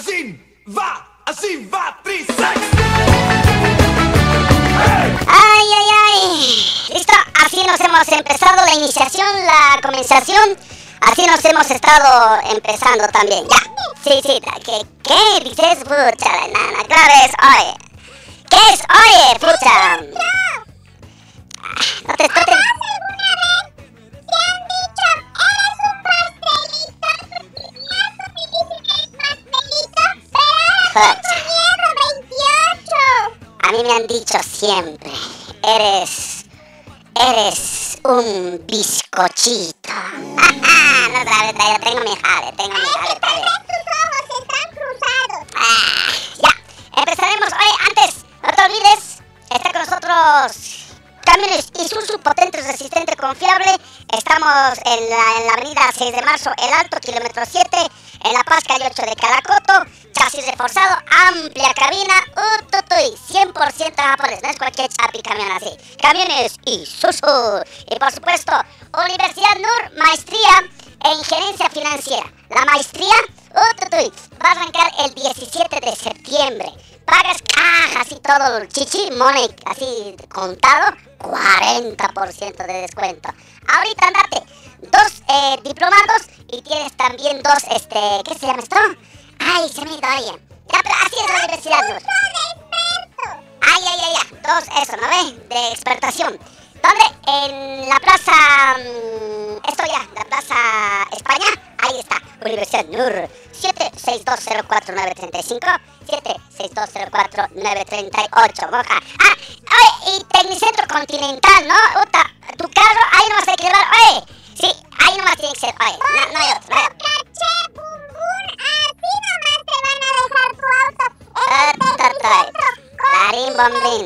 Así va, así va, trisex. Ay, ay, ay. Listo, así nos hemos empezado la iniciación, la comenzación. Así nos hemos estado empezando también. Ya. Sí, sí. ¿Qué, qué dices, pucha, la nana? Claro es, oye. ¿Qué es, oye, pucha? No te, no te... Pucha. A mí me han dicho siempre, eres, eres un bizcochito. no sabes, yo tengo mi jale, tengo mi jale, jale. Ah, ya, empezaremos. Oye, antes, no te olvides, está con nosotros camiones Isuzu potente, resistente, confiable. Estamos en la, en la avenida 6 de marzo, El Alto, kilómetro 7, en La Paz, calle 8 de Calacoto. Chasis reforzado, amplia cabina, ututuy, 100% japonés, no es cualquier chapi camión así. Camiones Isuzu. Y por supuesto, Universidad NUR, maestría en gerencia financiera. La maestría, ututuy, va a arrancar el 17 de septiembre. Pagas cajas y todo chichi, money, así contado, 40% de descuento. Ahorita andate, dos eh, diplomados y tienes también dos, este, ¿qué se llama esto? Ay, se me ha ido alguien. Ya, pero así es la universidad. Ay, ay, ay, ay, dos, eso, ¿no ve? De expertación. ¿Dónde? En la plaza... mm, Esto ya, la plaza España. Ahí está, Universidad NUR. 76204-935. 76204-938. Moja. Ah, oye, y Tecnicentro Continental, ¿no? Uta, tu carro, ahí nomás hay que llevar. Oye, sí, ahí nomás tiene que ser. Oye, no, no hay otro. No hay otro. Ah, ta, ta. Larín bombín.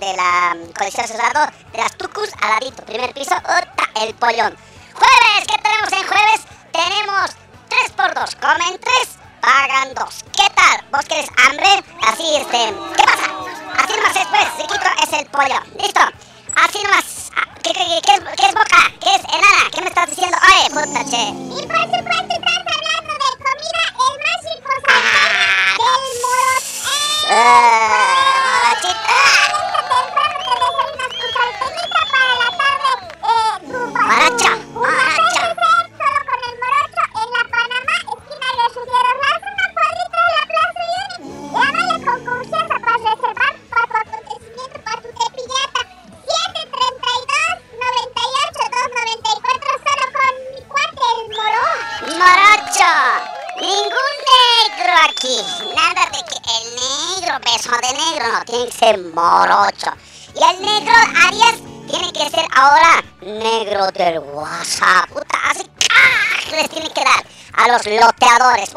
De la colección cerrado, de las Tucus, al ladito, primer piso, ¡Uta! El pollón. Morocho. Y el negro Arias tiene que ser ahora negro del WhatsApp. Así ¡ah! les tiene que dar a los loteadores.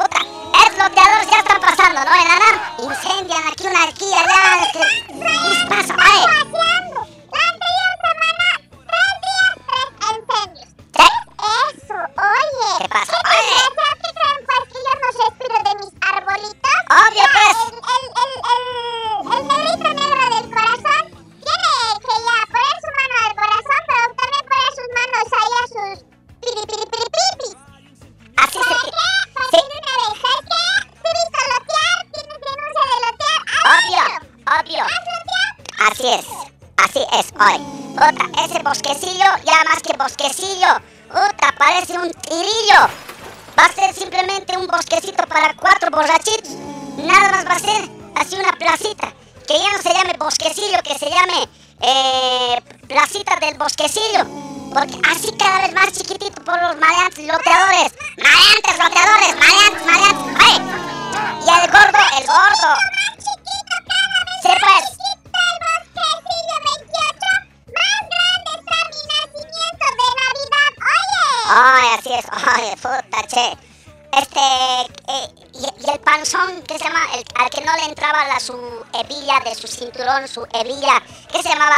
cinturón, su hebilla, que se llamaba...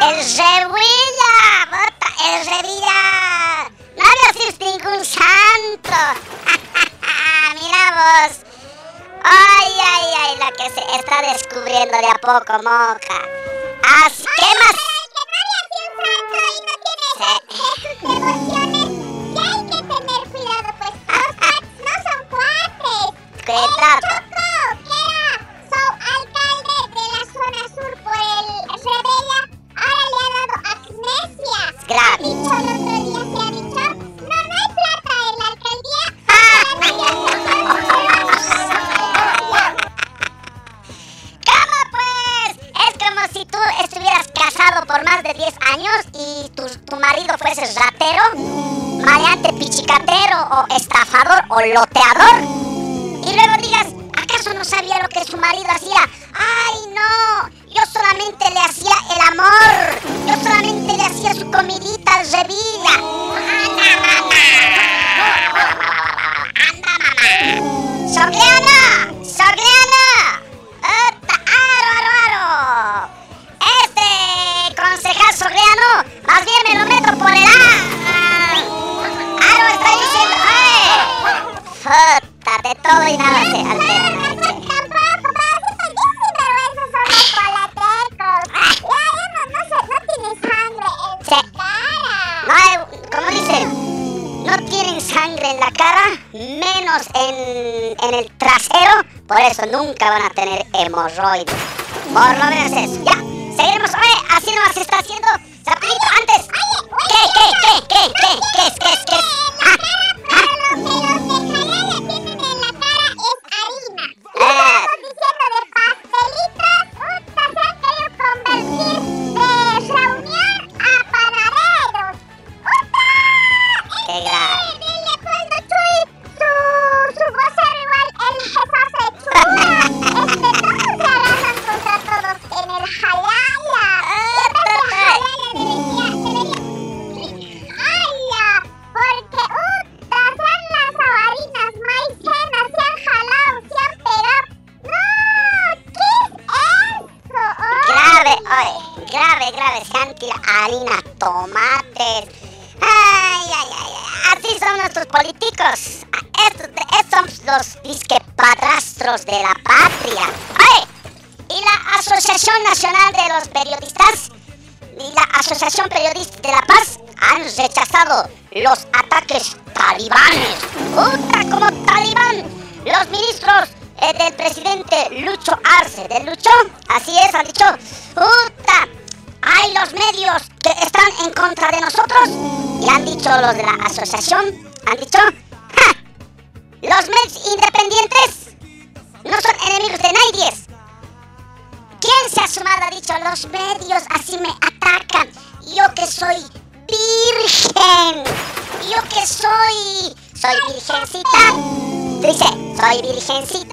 ¡El Revilla! ¡Bota! ¡El Revilla! ¡No naciste ningún santo! ¡Mira vos! ¡Ay, ay, ay! la que se está descubriendo de a poco, moca. Así all along. nunca van a tener hemorroides. Por lo menos. Ya, seguiremos. Oye, así nomás se está haciendo comenzado los ataques talibanes. ¡Puta, como talibán! Los ministros eh, del presidente Lucho Arce, del Lucho, así es, ha dicho, ¡puta! Hay los medios que están en contra de nosotros y han dicho los de la asociación diligencita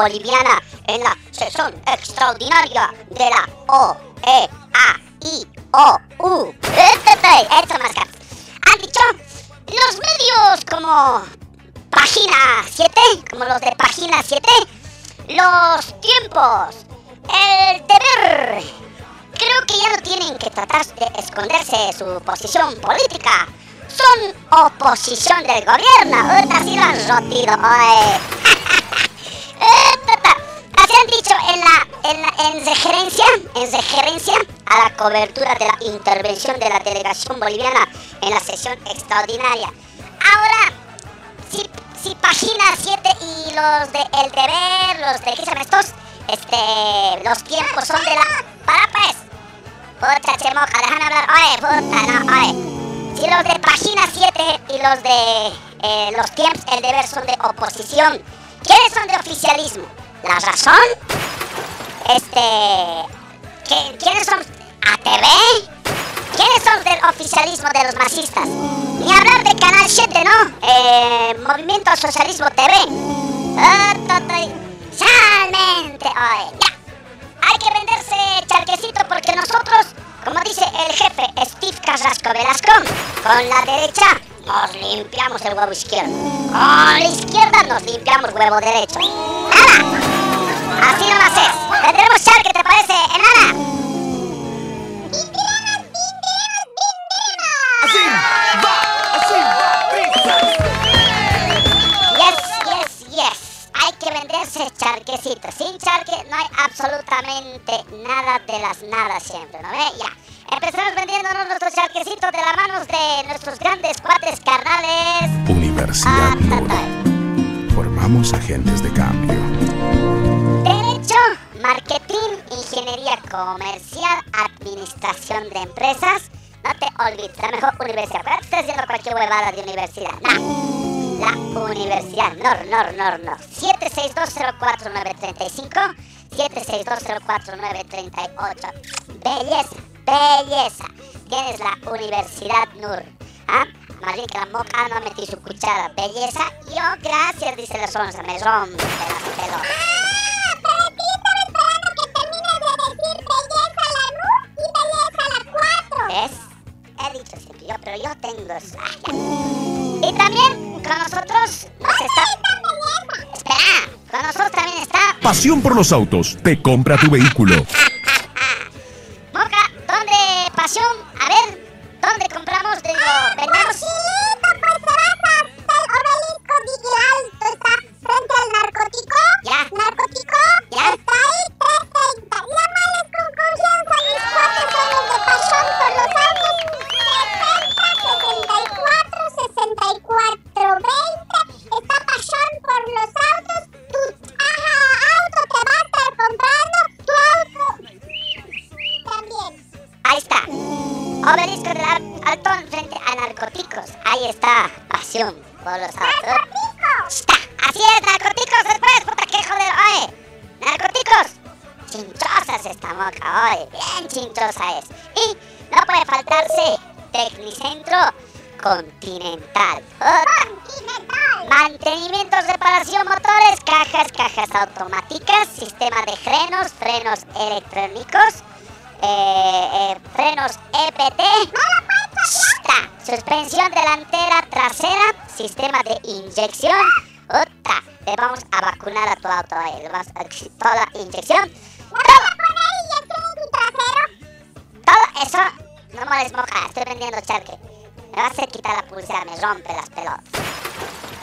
boliviana en la sesión extraordinaria de la OEAIOU. Han dicho los medios como Página 7, como los de Página 7, los tiempos, el deber. Creo que ya no tienen que tratar de esconderse su posición política son oposición del gobierno. Ahorita sí lo han rotido, Han dicho en la, en, la, en referencia, en referencia a la cobertura de la intervención de la delegación boliviana en la sesión extraordinaria. Ahora, si, si página 7 y los de El Deber, los de ¿qué estos? Este, los tiempos son de la... ¡Para pues! Puta chemoja, déjame hablar. Oye, puta, no, oye. Si los de página 7 y los de eh, los tiempos, el deber son de oposición, ¿quiénes son de oficialismo? ¿La razón? Este... ¿Quiénes son? ¿ATV? ¿Quiénes son del oficialismo de los masistas? Ni hablar de Canal 7, ¿no? Eh, Movimiento Socialismo TV. Salmente, oye, ya. Hay que venderse charquecito porque nosotros, como dice el jefe Steve Carrasco Velasco, con la derecha nos limpiamos el huevo izquierdo. Con la izquierda nos limpiamos huevo derecho. ¡Nada! Así no haces. Tendremos charque, ¿te parece, enana? Venderse charquecito. Sin charque no hay absolutamente nada de las nada siempre, ¿no ve? Ya. Empezamos vendiéndonos nuestros charquecitos de las manos de nuestros grandes cuates carnales. Universidad Ah, Formamos agentes de cambio. Derecho, marketing, ingeniería comercial, administración de empresas. No te olvides, la mejor universidad. ¿Para qué estás haciendo cualquier huevada de universidad? Nah. La Universidad Nor, Nor, Nor, Nor. 76204-935. 76204-938. Belleza, belleza. Tienes la Universidad Nur. ¿Ah? Más bien que la moca no metí su cuchara. Belleza. Yo, gracias, dice la sonza. Me rompe las pelotas. ¿Ves? He dicho siempre yo, pero yo tengo... ah. Y también con nosotros nos está... Espera, con nosotros también está... Pasión por los autos. Te compra tu vehículo. Inyección. Uta, le vamos a vacunar a tu auto, eh, le vamos a toda inyección. Todo, todo eso, no me les moja, estoy vendiendo charque. Me va a quitar la pulsera, me rompe las pelotas.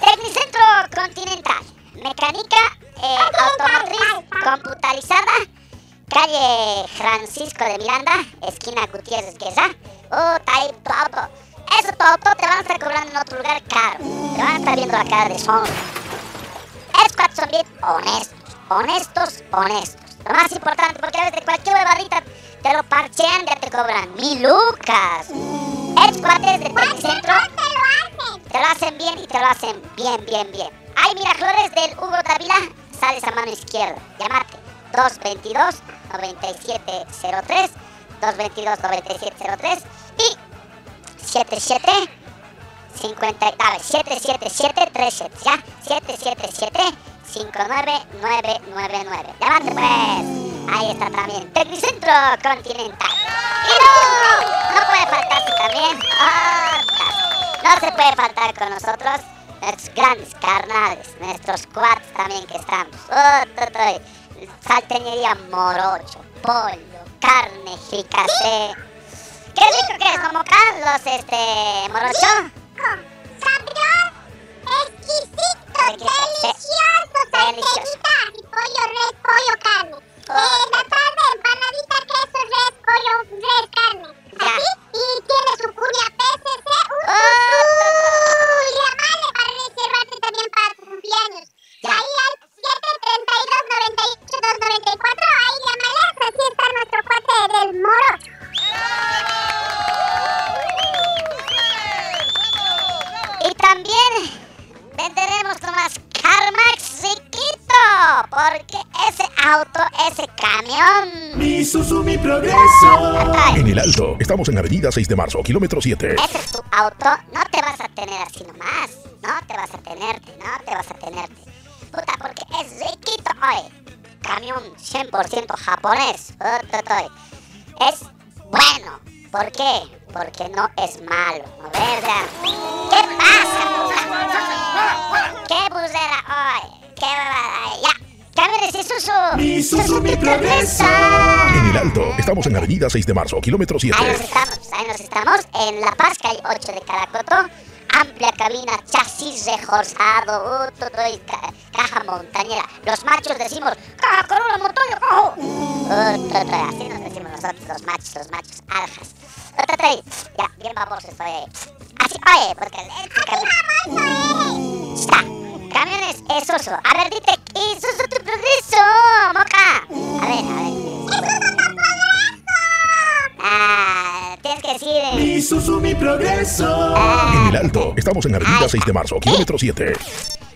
Tecnicentro Continental, mecánica eh, automotriz computarizada, calle Francisco de Miranda, esquina Gutiérrez Guerra. Oh, ahí todo. Eso todo te van a estar cobrando en otro lugar caro. Te van a estar viendo la cara de son. Es cuatro son bien honestos, honestos, honestos. Lo más importante, porque a veces cualquier huevadita te lo parchean, ya te cobran mil lucas. Es cuates de Tecnicentro te lo hacen bien y te lo hacen bien, bien, bien. Hay Miraflores del Hugo Dávila, sales a mano izquierda. Llamate 222-9703, 222-9703 y 77 50, a ver, 77737, ¿ya? 777 59999. Llámate pues. Ahí está también. Tecnicentro Continental. Y no, no puede faltarse también. otras. No se puede faltar con nosotros nuestros grandes carnales, nuestros cuates también que estamos. Oh. Salteñería morocho, pollo, carne, fricasé. Qué rico que es, como Carlos, este, morocho. Sabroso, exquisito, delicioso, salteritas y pollo, res, pollo, carne. Oh. Eh, la tarde, empanadita, queso, res, pollo, res, carne. Ya. Así, y tiene su curia PCC, un Oh. y llamale para reservarte también para tu cumpleaños. Ya. Ahí al 732 98 294, ahí llámales, así está nuestro cuate del morocho. Y también venderemos más Carmax Riquito, porque ese auto, ese camión, Mi Susu, mi progreso. ay, En el Alto, estamos en Avenida 6 de Marzo, kilómetro 7. ese es tu auto, no te vas a tener así nomás, no te vas a tenerte, no te vas a tenerte. Puta, porque es riquito, oye, camión 100% japonés, es bueno, ¿por qué? Porque no es malo, ¿no verdad? ¿Qué pasa? ¡Qué bucera hoy! ¡Qué babada! ¡Ya! ¡Camiones y Susu! Mi Susu, mi. En el Alto, estamos en Avenida 6 de Marzo, kilómetro Ahí nos 7. estamos, ahí nos estamos, en La Paz, calle 8 de Caracoto. Amplia cabina, chasis reforzado, uh, todo y ca- caja montañera. Los machos decimos, caja Corolla montaña, cajo. Uh, todo, todo, así nos decimos nosotros, los machos, los machos aljas. Uh, todo, todo, ya, bien baboso estoy ahí. Así, oye, porque este camión... Está. Camiones es Susu. A ver, dite, y Susu tu progreso, moca. A ver, a ver. Ah, tienes que decir... eh, Mi Susu, mi progreso. En el Alto, estamos en Avenida 6 de Marzo, kilómetro 7.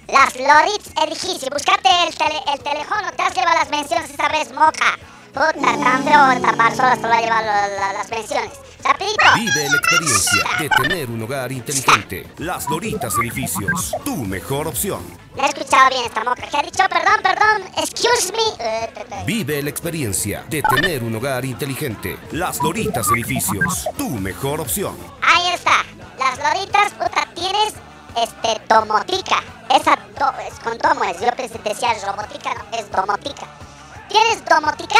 Las Loritz edificio, buscate el, tele, el teléfono, te has llevado las menciones esta vez, moca. Tapar solas llevar las menciones. Rapidito. Vive la experiencia de tener un hogar inteligente. Las Doritas Edificios, tu mejor opción. No he escuchado bien esta moca. ¿Qué ha dicho? Perdón, perdón. Excuse me. Eh, Vive la experiencia de tener un hogar inteligente. Las Doritas Edificios, tu mejor opción. Ahí está. Las loritas, puta, tienes este domotica. Esa do- es con domo es. Yo pensé decía robotica, no, es domotica. ¿Tienes domotica?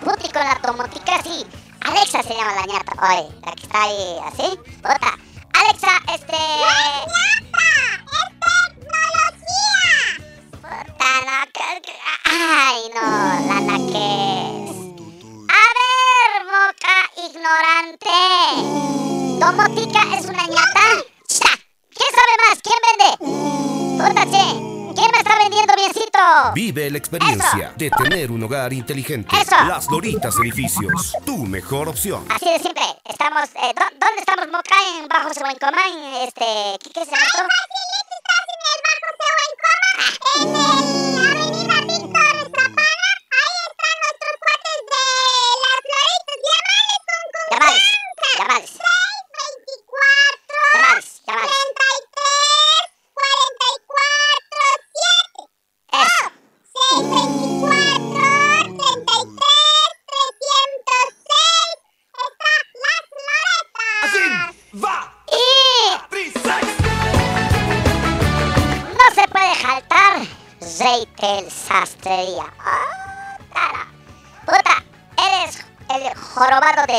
Puta, y con la domotica sí. Alexa se llama la ñata. Oye, la que está ahí así. Puta. Alexa, este. Puta, no. que- que- Ay, no, la la que es. A ver, moca ignorante. ¿Domotica es una ñata? ¡Cha! ¿Quién sabe más? ¿Quién vende? Puta, che. ¿Quién me está vendiendo biencito? Vive la experiencia de tener un hogar inteligente. Eso. Las Doritas Edificios, tu mejor opción. Así de simple. Estamos... eh, ¿dó- ¿Dónde estamos, moca? En Bajo Sehuencomán. Este... ¿Qué, qué es esto? En el Avenida Víctor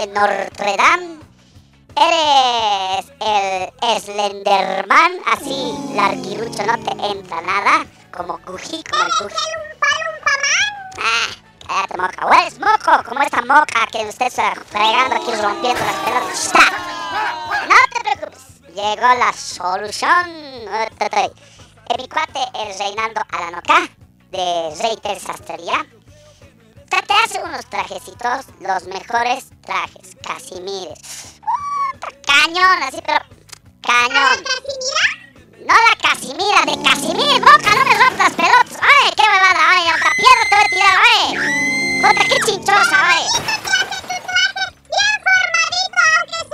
de Notre Dame. Eres el Slenderman, así larguirucho, no te entra nada. Como Guji, como el Guji. Ah, cállate moca. Hueles moco, como esta moca que usted está fregando aquí rompiendo las pelotas. No te preocupes, llegó la solución. Mi cuate, el Reinaldo Alanoca, de Reiter Sastrería, te hace unos trajecitos, los mejores trajes, Casimires. Puta, Cañón, así, pero cañón. No la Casimira, de Casimir, boca, no me rompas pelotas. Ay, qué huevada, ay, hasta piedra te voy a tirar, ay. Puta, qué chinchosa, ay.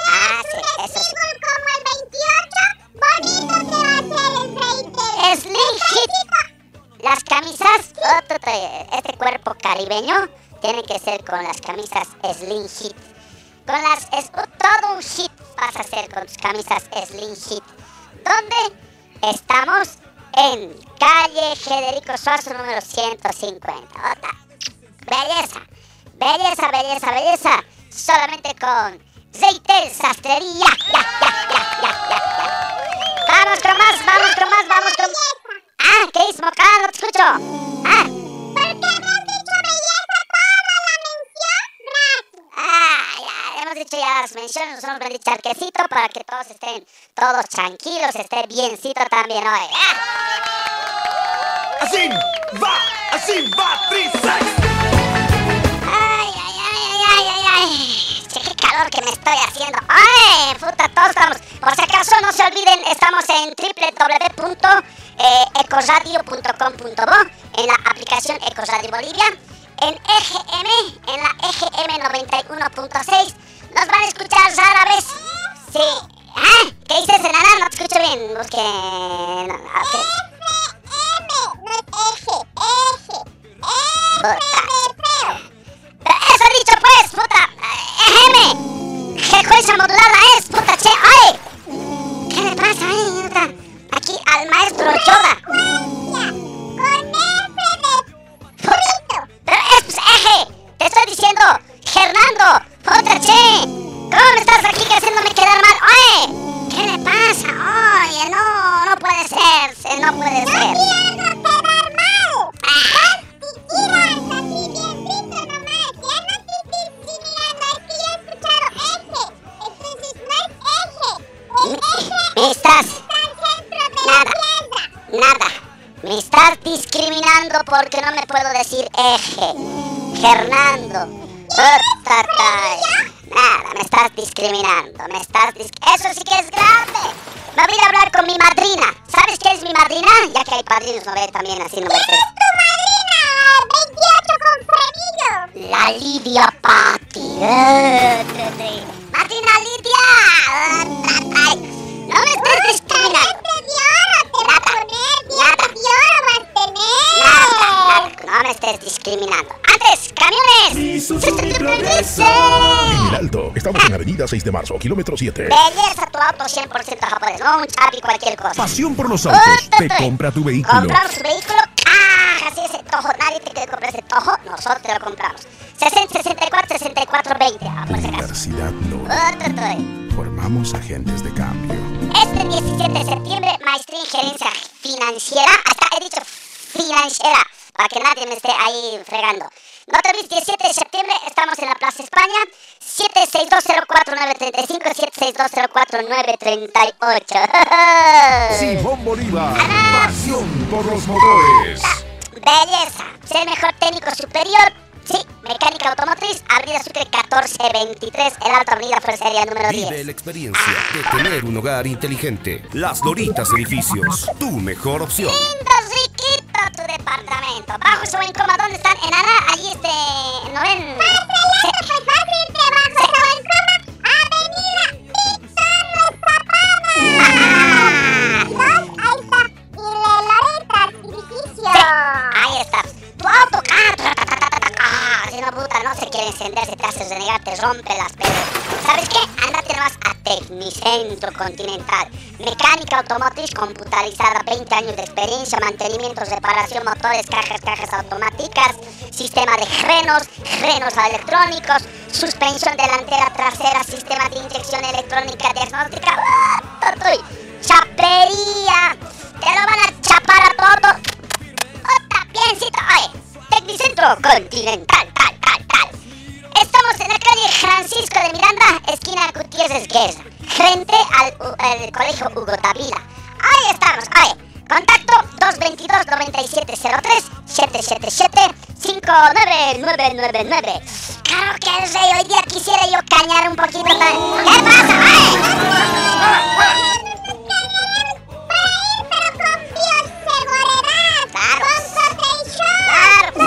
Ah, sí, eso sí. Como el 28, bonito te va a hacer el Reiter. Slim Fit. Las camisas, otro te- este cuerpo caribeño, tiene que ser con las camisas Slim Fit. Con las, es todo un hit vas a hacer con tus camisas Slim Fit. ¿Dónde? Estamos en calle Federico Suazo número 150. Ota. Belleza, belleza, belleza, belleza. Solamente con Zeitel Sastrería. Ya, ya, ya. Vamos con más, vamos con más, vamos con Ah, ¿qué es Moca? No te escucho. Ah. ¿Por qué me has dicho belleza toda la mención? Gracias. Ah, ya, hemos dicho ya las menciones, nos hemos vendido charquecito para que todos estén todos tranquilos, esté biencito también hoy. Ah. Así va, así va, Trisex. Ay, ay, ay, ay, ay, ay, ay. Che, qué calor que me estoy haciendo. Ay, puta, todos estamos. Por si acaso no se olviden, estamos en www.ecoradio.com.bo en la aplicación Ecoradio Bolivia, en EGM, en la EGM 91.6. Nos van a escuchar rara vez. Sí. ¿Ah? ¿Qué dices, enana? No te escucho bien. Busque. no. FM, no eje. Puta. Pero eso he dicho pues, puta. Ejeme. ¿Qué cosa modulada es, puta che? ¡Ay! ¿Qué le pasa ahí, puta? Al maestro Yoda. Con F de frito. Pero es pues, eje. Te estoy diciendo, Fernando. Puta che. ¿Cómo me estás aquí haciéndome quedar mal? ¡Oye! ¿Qué le pasa? Oye, no, no puede ser. se- No puede No ser. quiero quedar mal. Ah, estás... Nada. Nada. Me estás discriminando porque no me puedo decir eje. Fernando. Nada, me estás discriminando. Me estás dis- Eso sí que es grave. Me voy a hablar con mi madrina. ¿Sabes qué es mi madrina? Ya que hay padrinos, no ve también así, no me Tu madrina, 28 con frenillo. La Lidia Patti. Madrina Lidia. No me estés no me estés discriminando. ¡Antes, camiones! El Alto, estamos en Avenida 6 de Marzo, kilómetro 7. Belleza tu auto 100% japonés, no un chapi cualquier cosa. Pasión por los autos. Te compra tu vehículo. Compramos tu vehículo, ¡ah! Así ese tojo, nadie te quiere comprar ese tojo, nosotros te lo compramos. 60, 64, 64, 20, ah, por si acaso. Universidad No. Toy. Formamos agentes de cambio. Este 17 de septiembre, maestría en gerencia financiera, hasta he dicho financiera, para que nadie me esté ahí fregando. No te olvides, 17 de septiembre, estamos en la Plaza España, 76204-935, 76204-938. Simón Bolívar. Pasión por los motores. Belleza, ser mejor técnico superior. Sí, mecánica automotriz, Avenida Sucre 1423, el Alto Avenida Fuerza Aérea número 10. Vive la experiencia de tener un hogar inteligente. Las Doritas Edificios. Tu mejor opción. Lindo, riquito tu departamento. Bajo ese buen coma, ¿dónde están? En Ana, allí este. ¿No ven? Ahí está. Tu auto, si no puta, no se quiere encender, se te hace renegar, te rompe las pedas. ¿Sabes qué? Andate nomás a Tecnicentro Continental. Mecánica automotriz computarizada, 20 años de experiencia, mantenimiento, reparación, motores, cajas, cajas automáticas, sistema de frenos, frenos electrónicos, suspensión delantera, trasera, sistema de inyección electrónica diagnóstica. ¡Ah! ¡Chapería! Te lo van a chapar a todo. Otra, biencito, oye, Tecnicentro Continental, tal, tal, tal. Estamos en la calle Francisco de Miranda, esquina Gutiérrez Guerra, frente al, colegio Hugo Tavila. Ahí estamos, oye, contacto 222-9703-777-59999. Claro que el rey, hoy día quisiera yo cañar un poquito también. ¿Qué pasa, oye?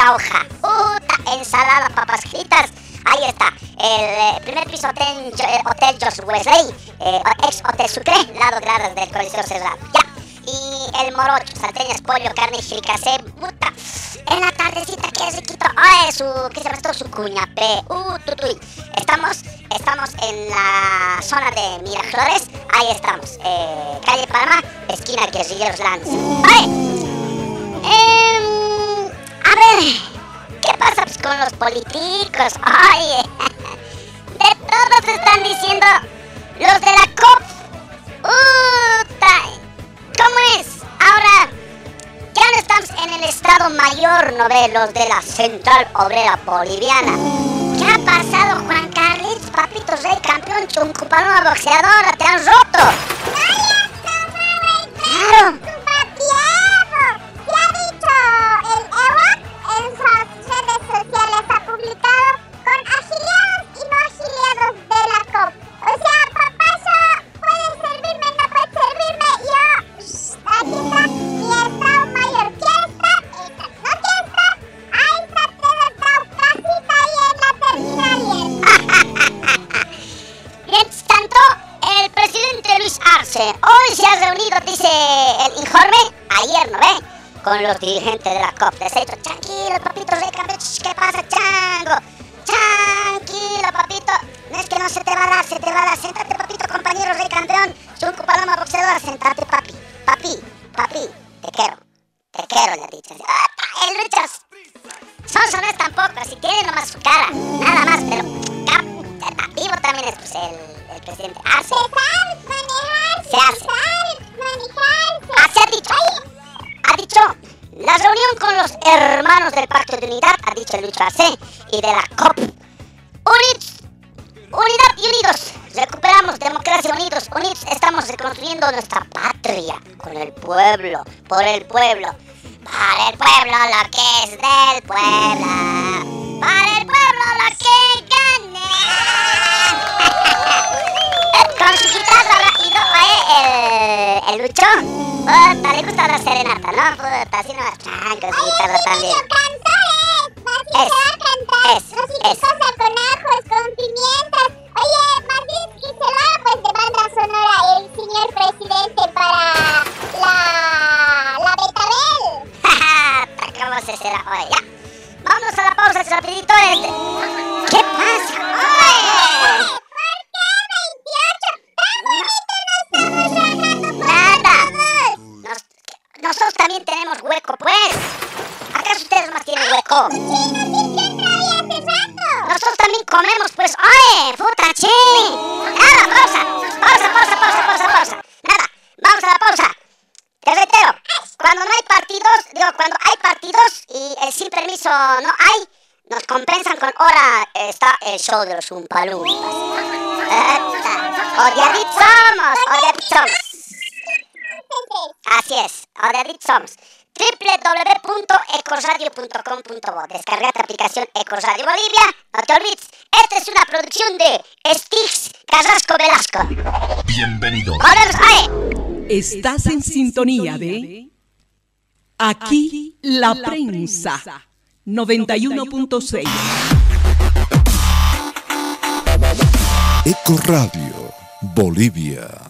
chauja. Puta, ensalada, papas fritas. Ahí está, el eh, primer piso hotel, eh, hotel Josh Wesley, eh, ex Hotel Sucre, lado gradas del Coliseo Cerrado. Ya. Y el morocho, salteñas, pollo, carne y fricasé, puta. En la tardecita, qué riquito. Ay, su, ¿qué se llama esto? Su cuñapé. Uh, tutuy. Estamos, estamos en la zona de Miraflores. Ahí estamos. Eh, calle Palma, esquina Guerrilleros Lanz. Ay. Los de la Central Obrera Boliviana. ¿Qué ha pasado, Juan Carlos? Papito Rey, campeón, chuncupaloma boxeadora, te han roto. Se te va a dar, se te va a dar. Séntate, papito, compañero, rey, campeón. Chunco, paloma, boxeadora, sentate, papi. Papi, papi, te quiero. Te quiero, le. Ah, El Richards. Sonso no es tampoco, así tiene nomás su cara, nada más, pero vivo también es pues, el, el presidente. Hace, manejarse, Se hace. así ha dicho, ha dicho, la reunión con los hermanos del Pacto de Unidad, ha dicho Lucho Arce, y de la pueblo, por el pueblo. Para el pueblo lo que es del pueblo. Para el pueblo lo que gane. Con su guitarra y eh, el, el Lucho. Puta, le gusta la serenata, ¿no? Puta, así no tranca su guitarra también. El show de los Umpalumpas. Somos, somos. Así es, odiaditos somos. www.ecoradio.com.bo Descarga tu aplicación Ecoradio Bolivia. No te olvides, esta es una producción de Stix Carrasco Velasco. Bienvenido. Estás en sintonía de Aquí la prensa 91.6. Eco Radio, Bolivia.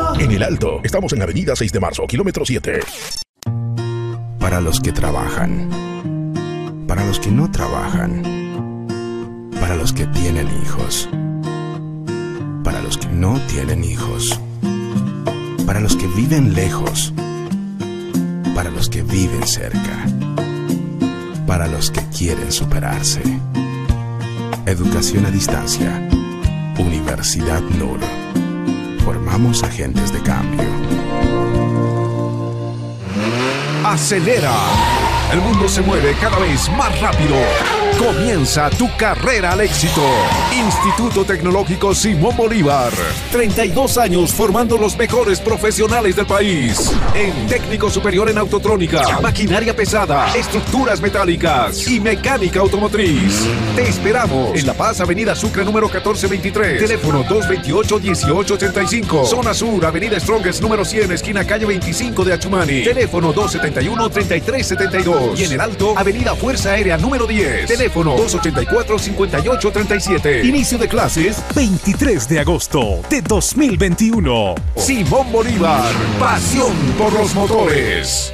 En el Alto, estamos en Avenida 6 de Marzo, kilómetro 7. Para los que trabajan. Para los que no trabajan. Para los que tienen hijos. Para los que no tienen hijos. Para los que viven lejos. Para los que viven cerca. Para los que quieren superarse. Educación a distancia. Universidad NUR. Formamos agentes de cambio. Acelera. El mundo se mueve cada vez más rápido. Comienza tu carrera al éxito. Instituto Tecnológico Simón Bolívar. 32 años formando los mejores profesionales del país. En técnico superior en autotrónica, maquinaria pesada, estructuras metálicas y mecánica automotriz. Te esperamos en La Paz, Avenida Sucre número 1423. Teléfono 228-1885. Zona Sur, Avenida Strongest número 100, esquina calle 25 de Achumani. Teléfono 271-3372. Y en el Alto, Avenida Fuerza Aérea número 10. Teléfono 284-5837. Inicio de clases 23 de agosto de 2021. Simón Bolívar. Pasión por los motores.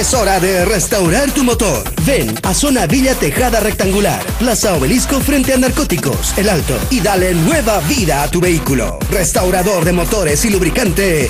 Es hora de restaurar tu motor. Ven a Zona Villa Tejada Rectangular, Plaza Obelisco frente a Narcóticos, El Alto, y dale nueva vida a tu vehículo. Restaurador de motores y lubricante.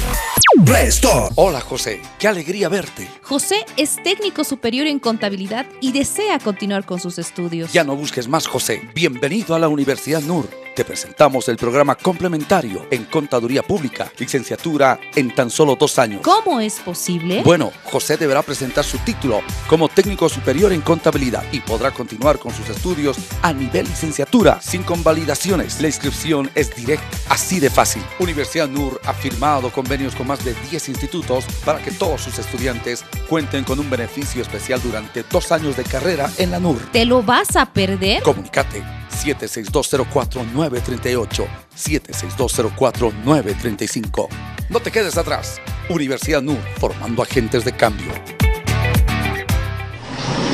Restore. Hola José, qué alegría verte. José es técnico superior en contabilidad y desea continuar con sus estudios. Ya no busques más José. Bienvenido a la Universidad NUR. Te presentamos el programa complementario en Contaduría Pública, licenciatura en tan solo dos años. ¿Cómo es posible? Bueno, José deberá presentar su título como técnico superior en contabilidad y podrá continuar con sus estudios a nivel licenciatura sin convalidaciones. La inscripción es directa, así de fácil. Universidad NUR ha firmado convenios con más de 10 institutos para que todos sus estudiantes cuenten con un beneficio especial durante dos años de carrera en la NUR. ¿Te lo vas a perder? Comunicate 76204-938, 76204-935. No te quedes atrás. Universidad NUR, formando agentes de cambio.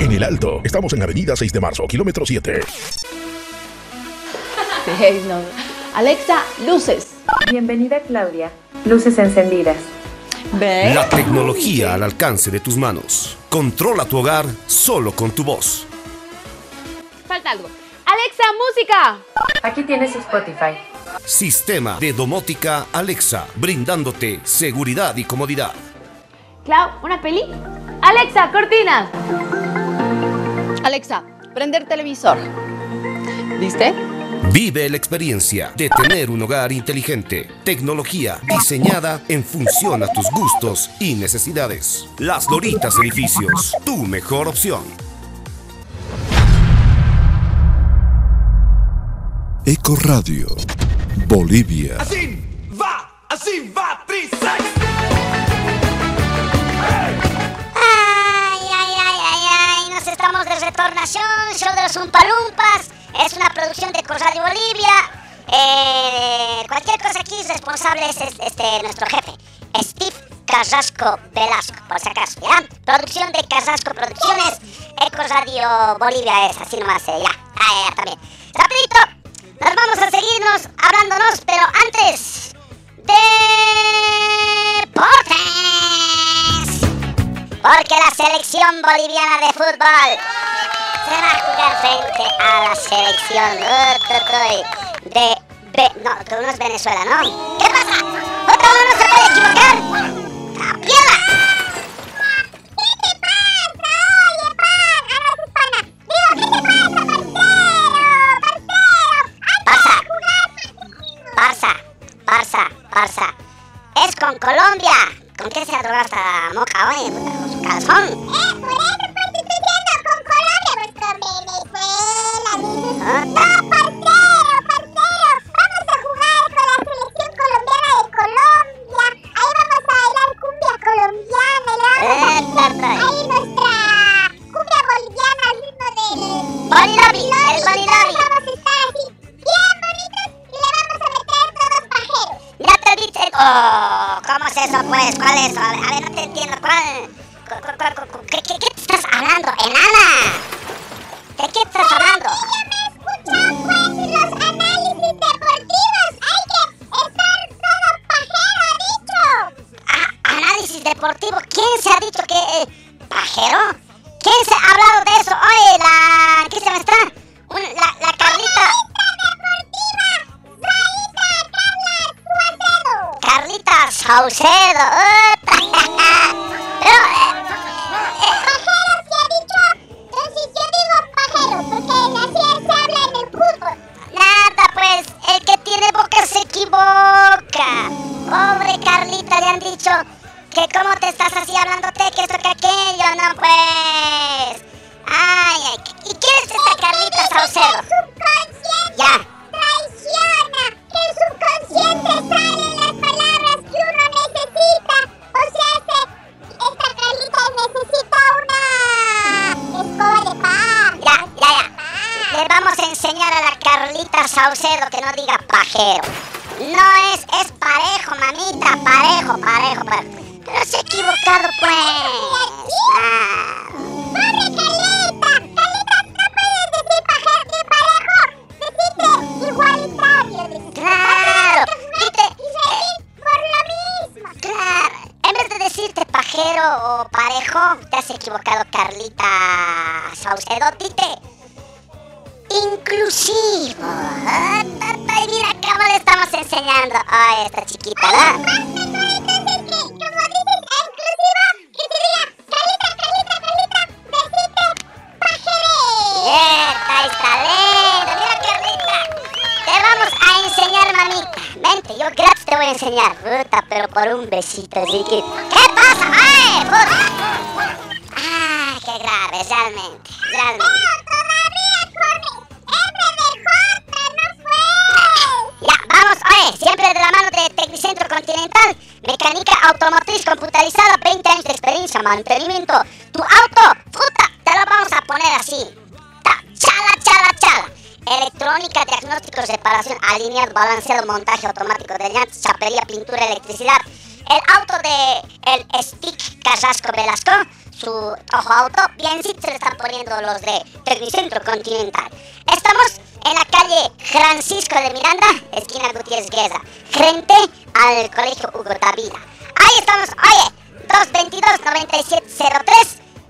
En el Alto, estamos en Avenida 6 de Marzo, kilómetro 7. Alexa, luces. Bienvenida Claudia. Luces encendidas. ¿Ves? La tecnología al alcance de tus manos. Controla tu hogar solo con tu voz. Falta algo. Alexa, música. Aquí tienes Spotify. Sistema de domótica Alexa, brindándote seguridad y comodidad. Clau, ¿una peli? Alexa, cortinas. Alexa, prender televisor. ¿Viste? Vive la experiencia de tener un hogar inteligente. Tecnología diseñada en función a tus gustos y necesidades. Las Doritas Edificios, tu mejor opción. Eco Radio, Bolivia. Así va, así va, 36. Show de los Umpalumpas, es una producción de Corradio Bolivia. Eh, cualquier cosa aquí responsable es es- este, nuestro jefe, Steve Carrasco Velasco, por si acaso, ¿ya? Producción de Carrasco Producciones, Eco Radio Bolivia es así nomás, eh, ya, ah, ya, también. Rapidito, nos vamos a seguirnos hablándonos, pero antes, deportes. Porque la selección boliviana de fútbol se va a jugar frente a la selección de... Ve- no, que uno Venezuela, ¿no? ¿Qué pasa? ¿Otra uno no se puede equivocar? ¡La piedra! Barça, Barça, Barça, Barça. Es con Colombia. ¿Con qué se ha drogado esta moca hoy? Con su calzón. No, partero, partero. Vamos a jugar con la selección colombiana de Colombia. Ahí vamos a bailar cumbia colombiana. Y eh, ahí nuestra cumbia boliviana al ritmo del... Bolilabi, el bolilabi. Vamos a estar bien bonitos, y le vamos a meter todos pajeros. Ya te dije... Oh, ¿cómo es eso, pues? ¿Cuál es? A ver, no te entiendo. ¿Cuál? te voy a enseñar, puta, pero por un besito así que... ¿Qué pasa, mae? ¡Puta! ¡Ah, qué grave, realmente! ¡Realmente! Ya, vamos, siempre de la mano de Tecnicentro Continental, mecánica automotriz computarizada, 20 años de experiencia, mantenimiento, tu auto, puta, te lo vamos a poner así electrónica, diagnóstico, reparación, alineado, balanceo, montaje automático de llantas, chapería, pintura, electricidad. El auto de el Stick Carrasco Velasco, su ojo auto, bien sí se le están poniendo los de Tecnicentro Continental. Estamos en la calle Francisco de Miranda, esquina Gutiérrez Guerra, frente al Colegio Hugo Tavira. Ahí estamos, oye, 222-9703.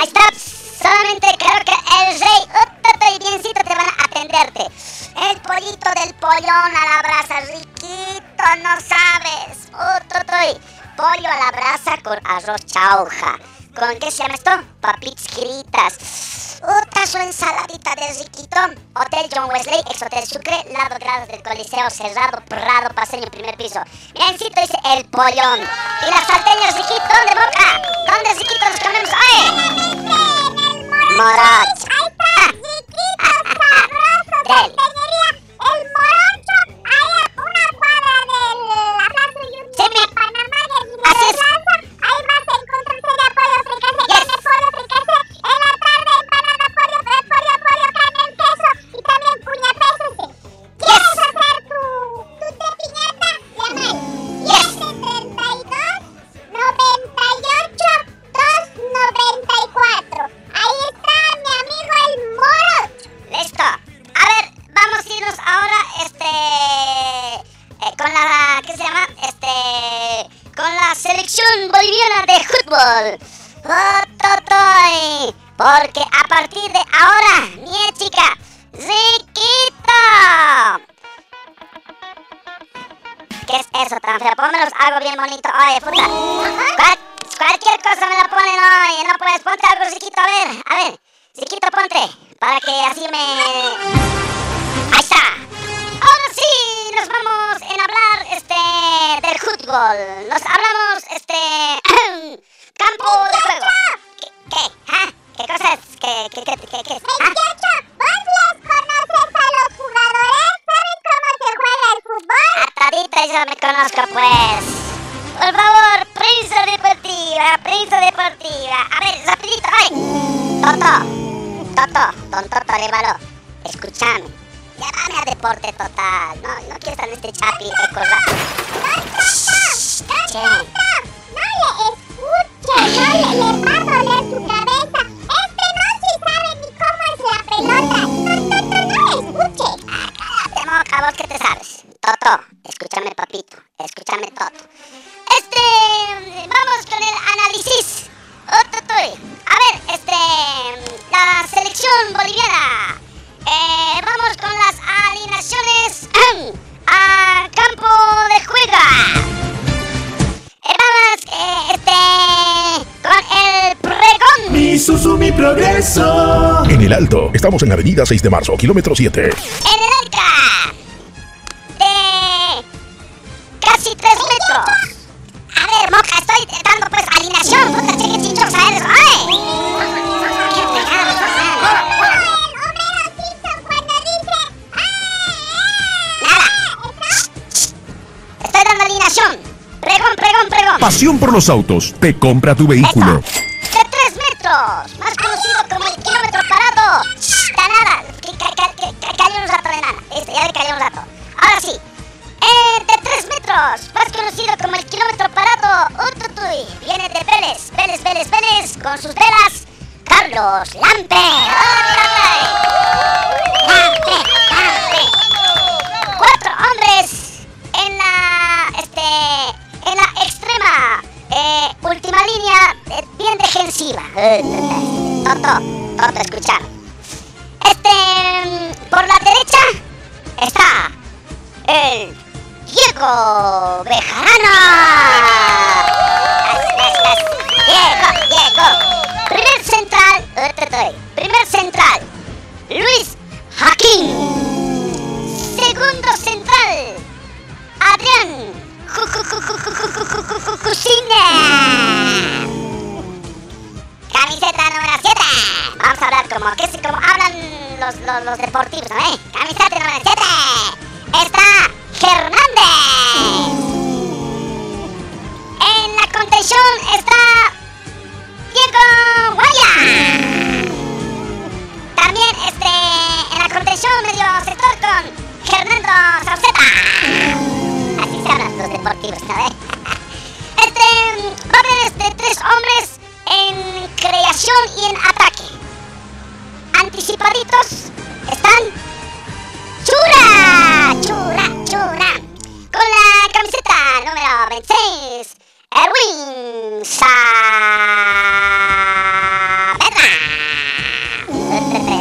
Ahí está. Solamente creo que el rey Upepe y biencito te van a atenderte. El pollito del pollón a la brasa, riquito, no sabes. Utotoy. Pollo a la brasa con arroz chauja con, ¿qué se llama esto? Papitas queritas. Otra su ensaladita de riquito. Hotel John Wesley, ex Hotel Sucre, lado grados del Coliseo Cerrado, Prado, Paseño, primer piso. Mirancito dice el pollón. Y las salteñas, riquito, ¿dónde boca? ¿Dónde riquito nos comemos? ¡Oye! En el Morat. ¡Ay, riquito, sabroso! Progreso. En el Alto, estamos en Avenida 6 de Marzo, kilómetro 7. En el arca. De. Casi 3 metros. A ver, Moca, estoy dando pues alineación. Puta, cheque chinchón, ¿sabes? ¡Ay! ¡Qué pegado, Estoy dando alineación. Pregón, pregón, pregón. Pasión por los autos. Te compra tu vehículo. De Están Chura, Chura, Chura. Con la camiseta número 26, Erwin Saavedra.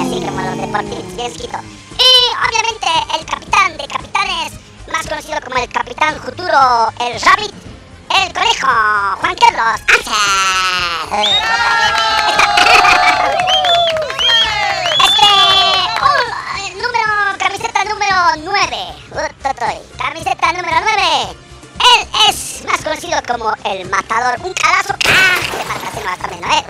Así como los deportistas, bien escrito. Y obviamente el capitán de capitanes, más conocido como el capitán futuro, el Rabbit, el conejo, Juan Carlos Este, un, el número, camiseta número 9. Utotoy, Camiseta número 9. Él es más conocido como el matador. Un calazo. ¡Ah! ¿Eh?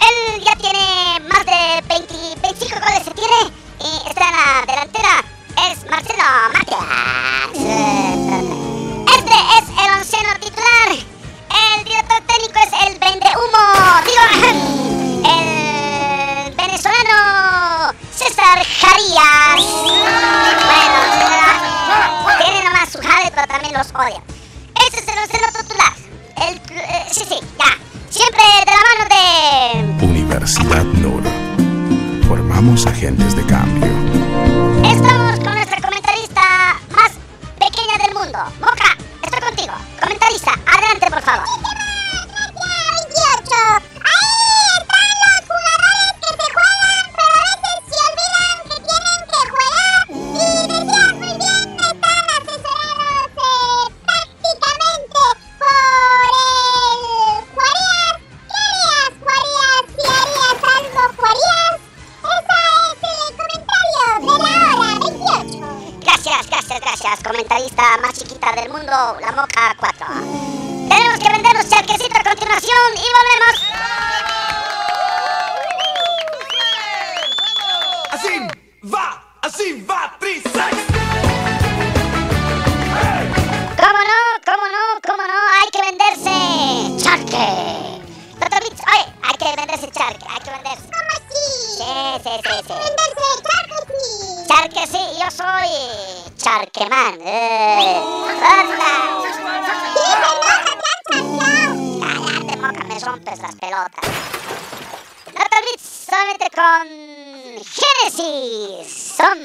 Él ya tiene más de 20, 25 goles se tiene y está en la delantera. Es Marcelo Matias. Este es el onceno titular. El director técnico es el vende humo. El venezolano César Jarías. Bueno, tiene nomás su jale, pero también los odia. Este es el onceno titular. El, eh, sí, sí, ya. Siempre de la mano de Universidad NUR. Formamos agentes de cambio. Estamos con nuestra comentarista más pequeña del mundo. Moca, estoy contigo. Comentarista, adelante por favor.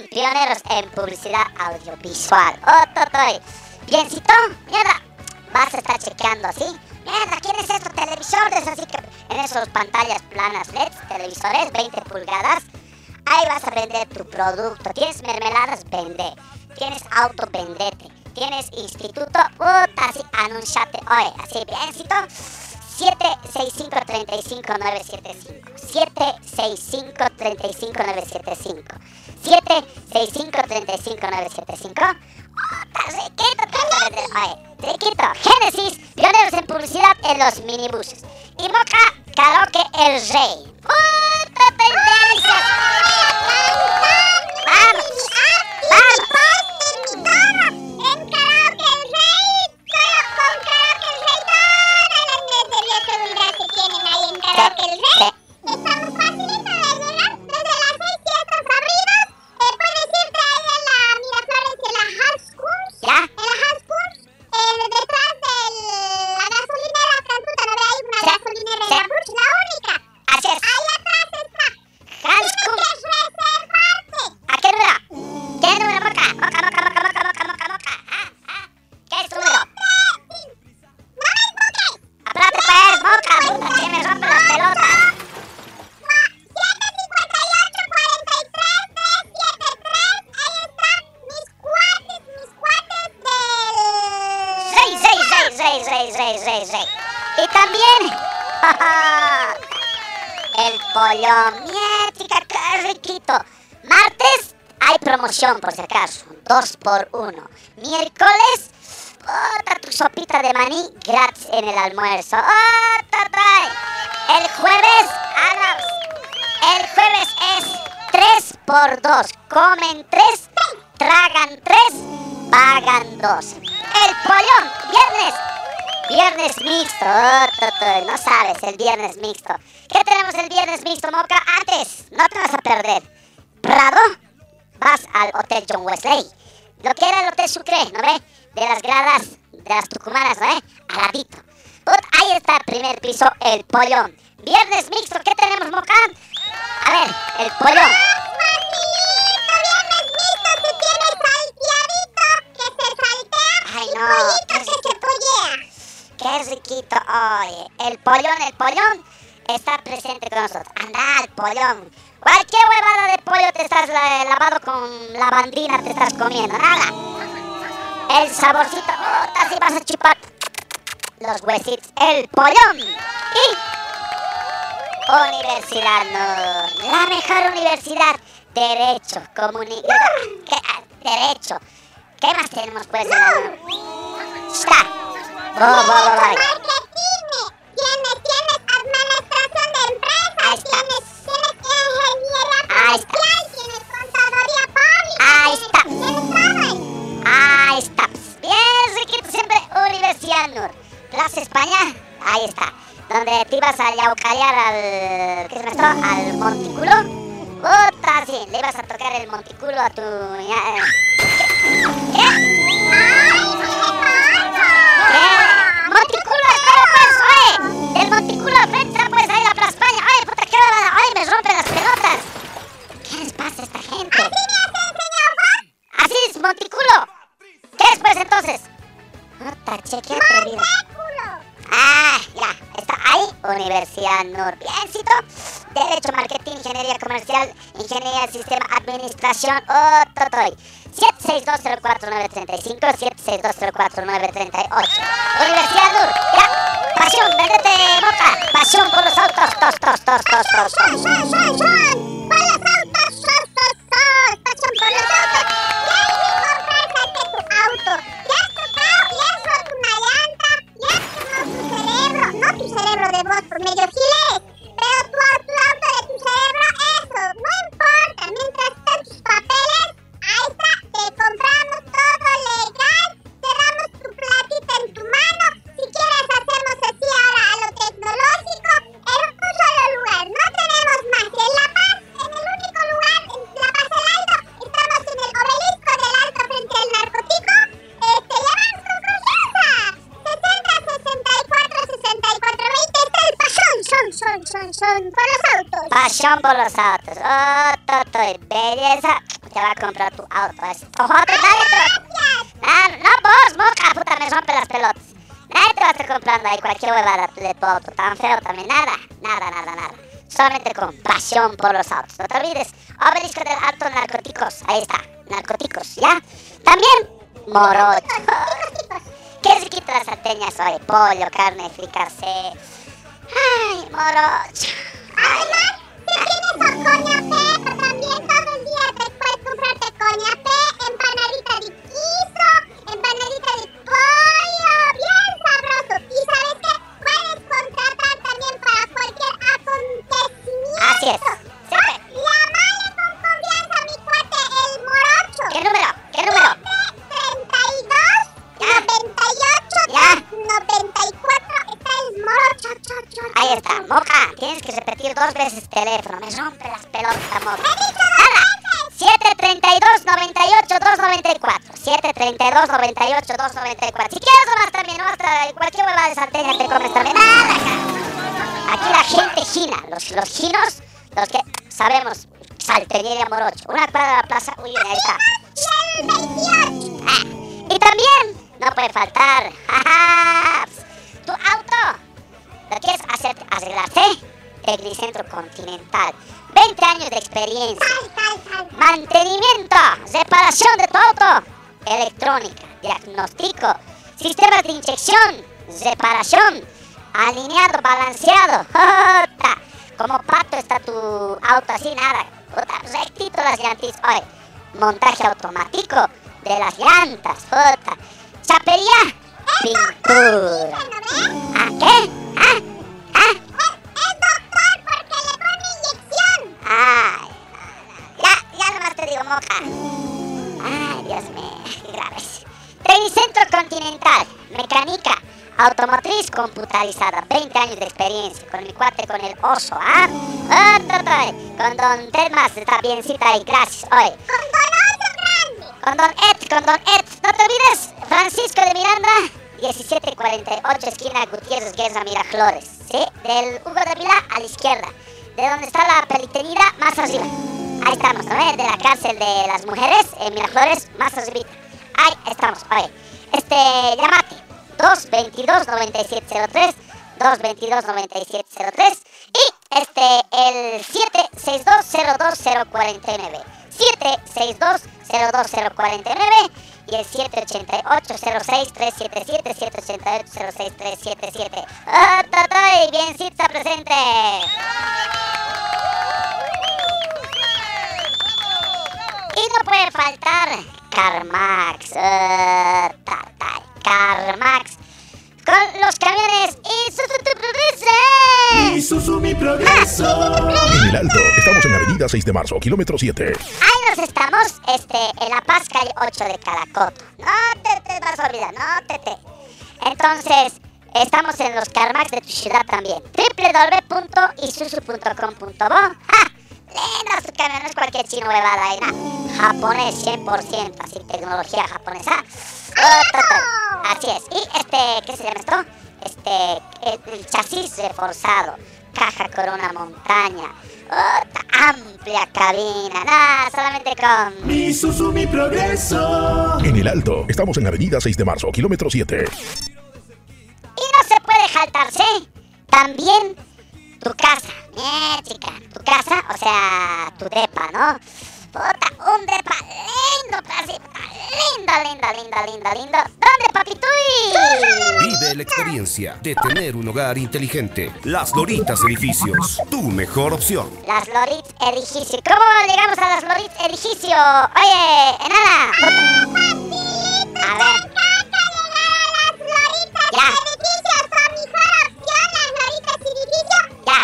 Pioneros en publicidad audiovisual. Oh, totoy. Biencito, mierda. Vas a estar chequeando así. Mierda, ¿quién es esto? Televisores, así que en esas pantallas planas LEDs, televisores 20 pulgadas. Ahí vas a vender tu producto. Tienes mermeladas, vende. Tienes auto, vendete. Tienes instituto, puta, así, anunciate. Oye, así, biencito. 765-35975. 765-35975. 765-35975. Puta, riquito. Génesis, pioneros en publicidad en los minibuses. Y Moca, karaoke el rey. Puta, tendencias. Vamos. Vamos. En karaoke el rey, celular que tienen ahí en de llegar desde las seis fiestas abridos. Eh, puedes irte ahí en la Miraflores, en la High School. ¿Ya? En la High School, eh, detrás de la gasolinera Transputa, ¿no ve? Hay una gasolinera en la Bush, la única. Y también... El pollo. Mierda, qué riquito. Martes hay promoción, por si acaso. Dos por uno. Miércoles... Otra tu sopita de maní gratis en el almuerzo. Otra trae. El jueves... Alas. El jueves es 3 por 2. Comen 3, tragan 3, pagan 2. El pollón, viernes. Viernes mixto. Oh, no sabes, el viernes mixto. ¿Qué tenemos el viernes mixto, Moca? Antes, no te vas a perder. Prado, vas al Hotel John Wesley. Lo que era el Hotel Sucre, ¿no ve? De las gradas de las tucumanas, ¿no ve? Al ladito. Put, ahí está el primer piso, el pollón. Viernes mixto, ¿qué tenemos, Moca? A ver, el pollón. Ay, no. Qué riquito, oye. El pollón, el pollón está presente con nosotros. Anda, el pollón. Cualquier huevada de pollo te estás la- lavado con lavandina, te estás comiendo. Nada. El saborcito, puta, así vas a chupar los huesitos. El pollón. Y Universidad no. La mejor universidad. Derecho, comunidad. ¿Qué? Ah, Derecho. ¿Qué más tenemos pues la... Está. Bo, bo, bo, bo. Tienes, tienes administración de empresas, tienes, tienes ingeniería está. comercial, tienes contaduría pública. Ahí está. Tienes todo ahí. Ahí está. Bien, riquito, siempre Universidad Nur. Plaza España, ahí está. Donde te ibas a yaucalear al. ¿Qué es esto? Al montículo. Puta, sí, le ibas a tocar el montículo a tu. ya, ¿Qué? ¿Qué? ¿Qué? Montículo, espera Del montículo al frente pues ahí la Plaza España. Ay, puta, qué babada. Ay, me rompen las pelotas. ¿Qué les pasa a esta gente? Así es, montículo. ¿Qué es pues entonces? Puta, che, qué atrevida. Ah, ya, está ahí, Universidad Nur. Biencito. Derecho, Marketing, Ingeniería Comercial, Ingeniería del Sistema, Administración, oh, Totoy. 76204-935, 76204-938. Universidad Nur. Pasión, vendete, moca. Pasión por los autos, tos, tos, tos, tos, tos, tos, por los autos. Oh, Toto, y belleza. Te va a comprar tu auto. Es- Ojo, dale, tú. Ah, moca, puta, me rompe las pelotas. Nadie te va a estar comprando ahí cualquier huevada de tu auto. Tan feo también. Nada, nada, nada, nada. Solamente con pasión por los autos. No te olvides. Obelisco del Alto Narcóticos. Ahí está. Narcóticos, ¿ya? También morocho. ¿Qué se quita las salteñas hoy? Pollo, carne, fricarse. Ay, morocho. Moca. Tienes que repetir dos veces el teléfono. Me rompe las pelotas, Moca. Nada. 732 98 294 732 98 294 Si quieres nomás también, no hasta cualquier huevada de salteña te comes también. Nada, acá. Aquí la gente gina. Los, los ginos, los que sabemos salteñería morocho. Una cuadra de la plaza, uy, ahí está. Ah, y también, no puede faltar, Tecnicentro Continental. 20 años de experiencia. Mantenimiento, reparación de tu auto. Electrónica, diagnóstico, sistemas de inyección, reparación, alineado, balanceado. Como pato está tu auto así, nada. Rectito las llantas. Oye, montaje automático de las llantas. Jota. Chapería, pintura. ¿Ah, qué? ¿Ah? Ay, ya, ya nomás te digo, moca. Ay, Dios mío, graves. Tecnicentro Continental, mecánica, automotriz computarizada, 20 años de experiencia, con mi cuate, con el oso, ¿ah? Ah, Con don Telmas, está biencita y gracias, hoy. Con don Ed, con don Ed, no te olvides, Francisco de Miranda, 1748, esquina Gutiérrez Guerra Miraflores, ¿sí? Del Hugo de Vila a la izquierda, de donde está la pelitería, más arriba. Ahí estamos, ¿no? ves? De la cárcel de las mujeres, en Miraflores, más arriba. Ahí estamos, oye. Este, llámate, 222-9703, 222-9703, y este, el 762-02049, 762-02049, y el 788-06-377, 788-06-377. ¡Oh, Totoy! ¡Biencita presente! Y no puede faltar Carmax. eh, ta, ta, Carmax. Con los camiones y su Isuzu mi progreso. En el Alto, estamos en Avenida 6 de Marzo, kilómetro 7. Ahí nos estamos, este, en La Paz, calle 8 de Caracoto. No te, te vas a olvidar, no te te. Entonces, estamos en los Carmax de tu ciudad también. www.isuzu.com.bo ¡Ja! No es cualquier chino huevada ahí, nada. Japonés 100%, así, tecnología japonesa. Así es. Y este, ¿qué se llama esto? Este, el, chasis reforzado. Caja Corona Montaña. Oh, ta- amplia cabina. Nada, solamente con... Mi progreso. En el Alto, estamos en Avenida 6 de Marzo, kilómetro 7. Y no se puede jaltarse también tu casa. Eh, chica, tu casa, o sea, tu depa, ¿no? Puta, un depa lindo, así, lindo, lindo, lindo, lindo, lindo. ¿Dónde, papituy? Vive la experiencia de tener un hogar inteligente. Las Loritas Edificios, tu mejor opción. Las Lorits Edificio. ¿Cómo llegamos a las Lorits Edificio? Oye, enana. A ver. Ya. Ya.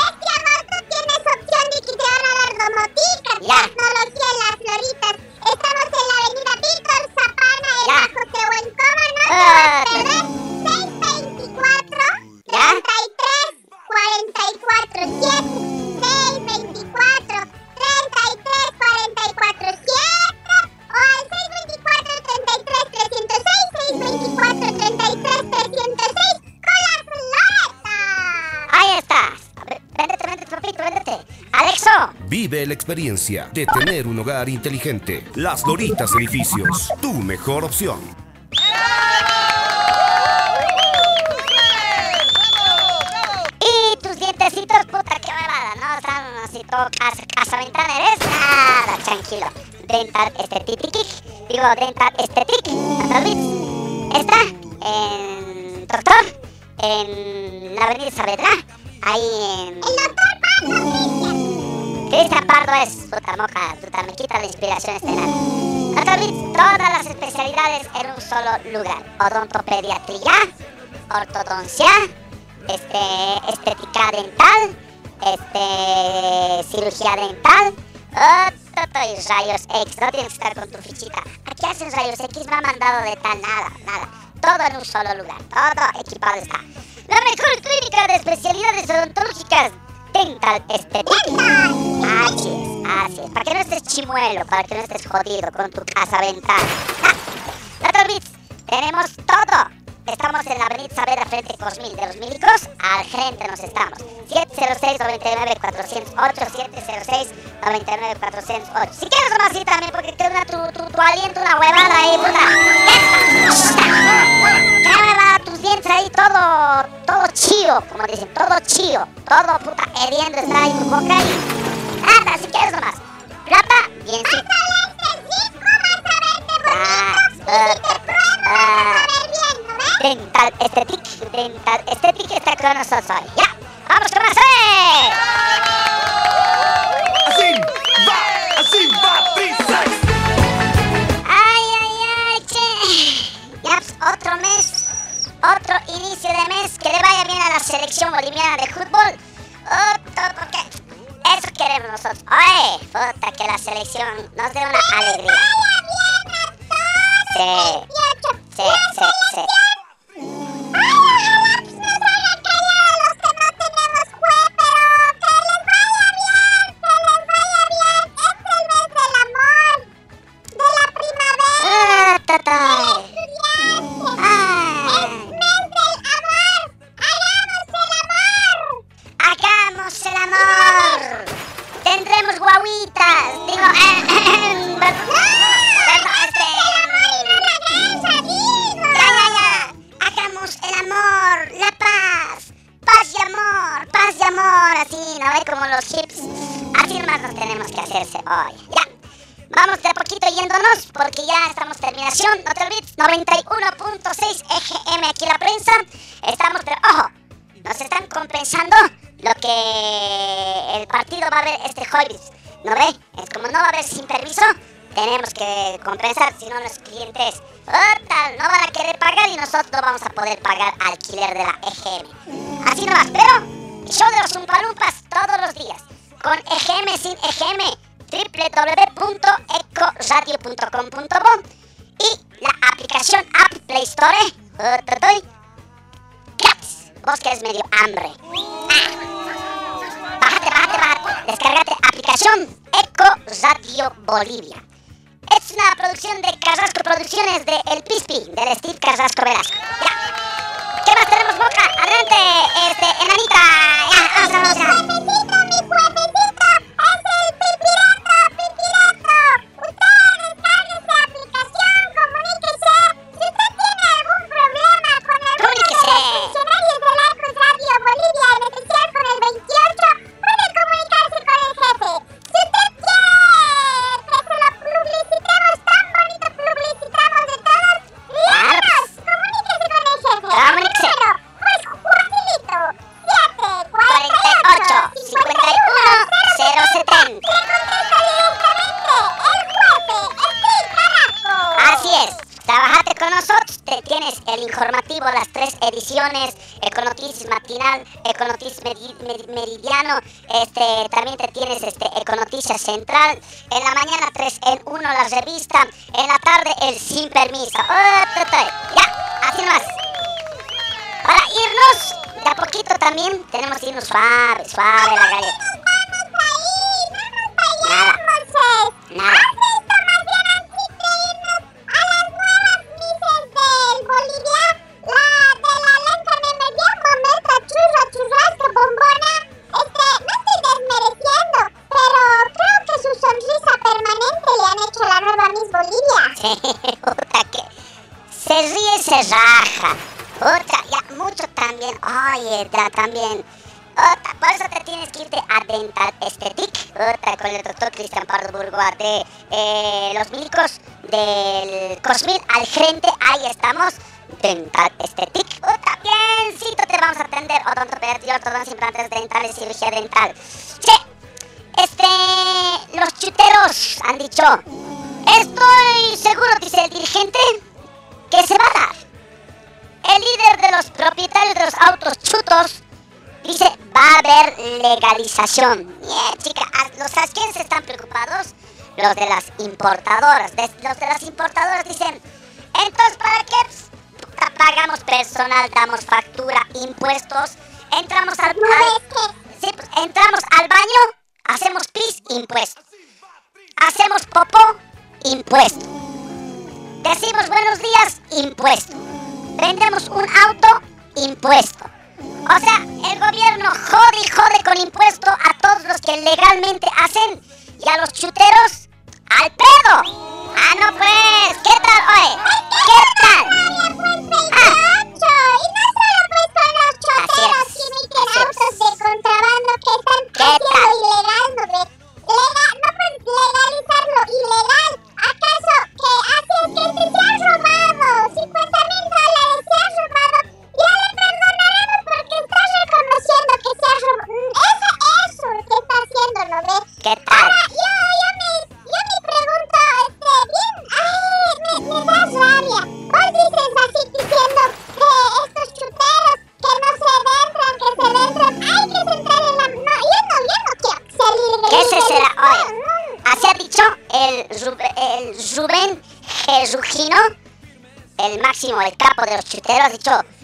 Ya. Tecnología en las Floritas. Estamos en la avenida Víctor Zapana, en Ya. Bajo Tehuencoma, no Ah, te vas a perder. 624 Ya. 33 44 7 624 33 44 7 o al 624 33 306 Vive la experiencia de tener un hogar inteligente. Las Doritas Edificios, tu mejor opción. Y tus dientecitos, puta, qué huevada, ¿no? Están así todo casa, ventana eres. Nada, tranquilo. Dental Estetic. Digo, Dental Estetic. Está en Doctor. En la Avenida Saavedra. Ahí en. El Doctor Pardo, Cristian Pardo es. Puta moca, puta, me quita la inspiración este enano. Andalvitz, todas las especialidades en un solo lugar. Odontopediatría, ortodoncia este, estética dental, este, cirugía dental, y rayos X. No tienes que estar con tu fichita. Aquí hacen rayos X, me ha mandado de tal, nada, nada. Todo en un solo lugar, todo equipado está. La mejor clínica de especialidades odontológicas, Dental Estética. Así es, así es. Para que no estés chimuelo, para que no estés jodido con tu casa ventana. Doctor Bits, tenemos todo. Estamos en la avenida Saavedra frente a Cosmil de los Milicos. Al frente nos estamos. 706-99-408, 706-99-408. Si quieres nomás sí también, porque te tu, tu, tu aliento una huevada ahí, puta. Tus dientes ahí todo, todo chío, como dicen, todo chío. Todo, puta, heriendo está ahí tu boca ahí. Nada, si quieres nomás. Plata, bien sí. Ah, ah, ah. Dental Estetic, Dental Estetic está con nosotros hoy. ¡Ya! ¡Vamos con más! ¡Eh! Así va, así va, Princess. ¡Ay, ay, ay, che! Ya, otro mes, otro inicio de mes, que le vaya bien a la selección boliviana de fútbol. Otro, porque eso queremos nosotros. ¡Oye! Puta, que la selección nos dé una alegría. Sí, sí, sí, sí. Ediciones, Econoticias matinal, Econoticias meri- meri- meridiano, este, también te tienes este Econoticias central, en la mañana 3 en 1 la revista, en la tarde el sin permiso. Ya, así nomás. Para irnos, de a poquito también tenemos que irnos suave, suave la galleta. Nada, nada. siempre le han hecho la barba a Miss Bolivia. Puta que se ríe, se raja. Otra, ya, mucho también. Oye, también. Otra, por eso te tienes que irte a Dental Estetic, otra con el doctor Cristian Pardo Burgoa de eh, los milicos del Cosmil al frente, ahí estamos. Dental Estetic, otra biencito te vamos a atender, odontopediatría, ortodoncia, implantes dentales, cirugía dental. Che, este, los chuteros han dicho. Estoy seguro, dice el dirigente, que se va a dar. El líder de los propietarios de los autos chutos dice va a haber legalización. Bien, chica, los asquenses están preocupados. Los de las importadoras, los de las importadoras dicen, entonces ¿para qué pagamos personal, damos factura, impuestos, entramos al, al- sí, pues, entramos al baño, hacemos pis, impuesto, hacemos popó, impuesto, decimos buenos días, impuesto, vendemos un auto, impuesto. O sea, el gobierno jode y jode con impuesto a todos los que legalmente hacen y a los chuteros al pedo. 8.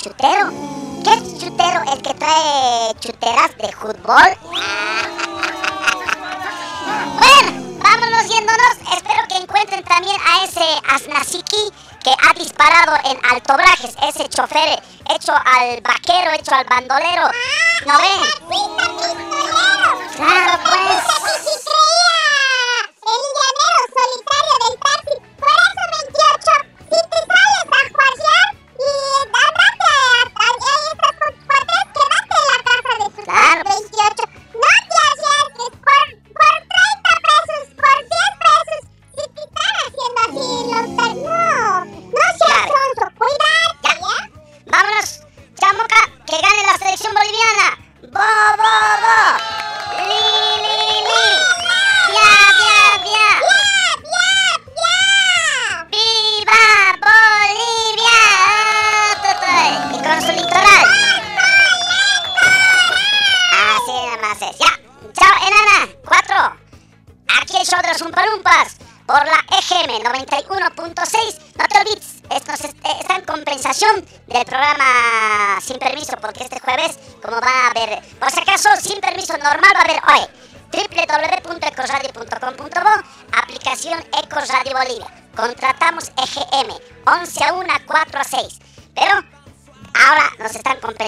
Chutero. ¿Qué es chutero? ¿El que trae chuteras de fútbol? Bueno, vámonos yéndonos. Espero que encuentren también a ese Asnasiki que ha disparado en Altobrajes, ese chofer hecho al vaquero, hecho al bandolero. ¿No ven?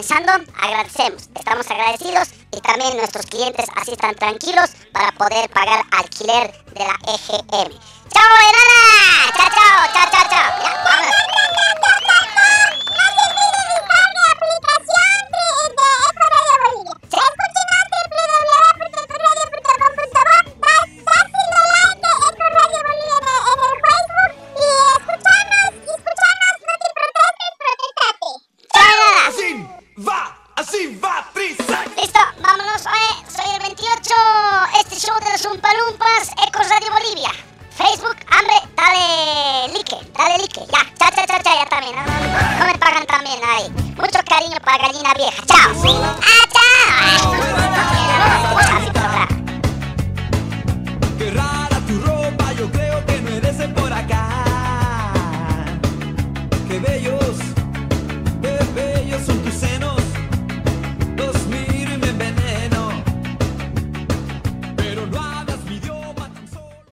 Están compensando, agradecemos, estamos agradecidos y también nuestros clientes así están tranquilos para poder pagar alquiler de la EGM.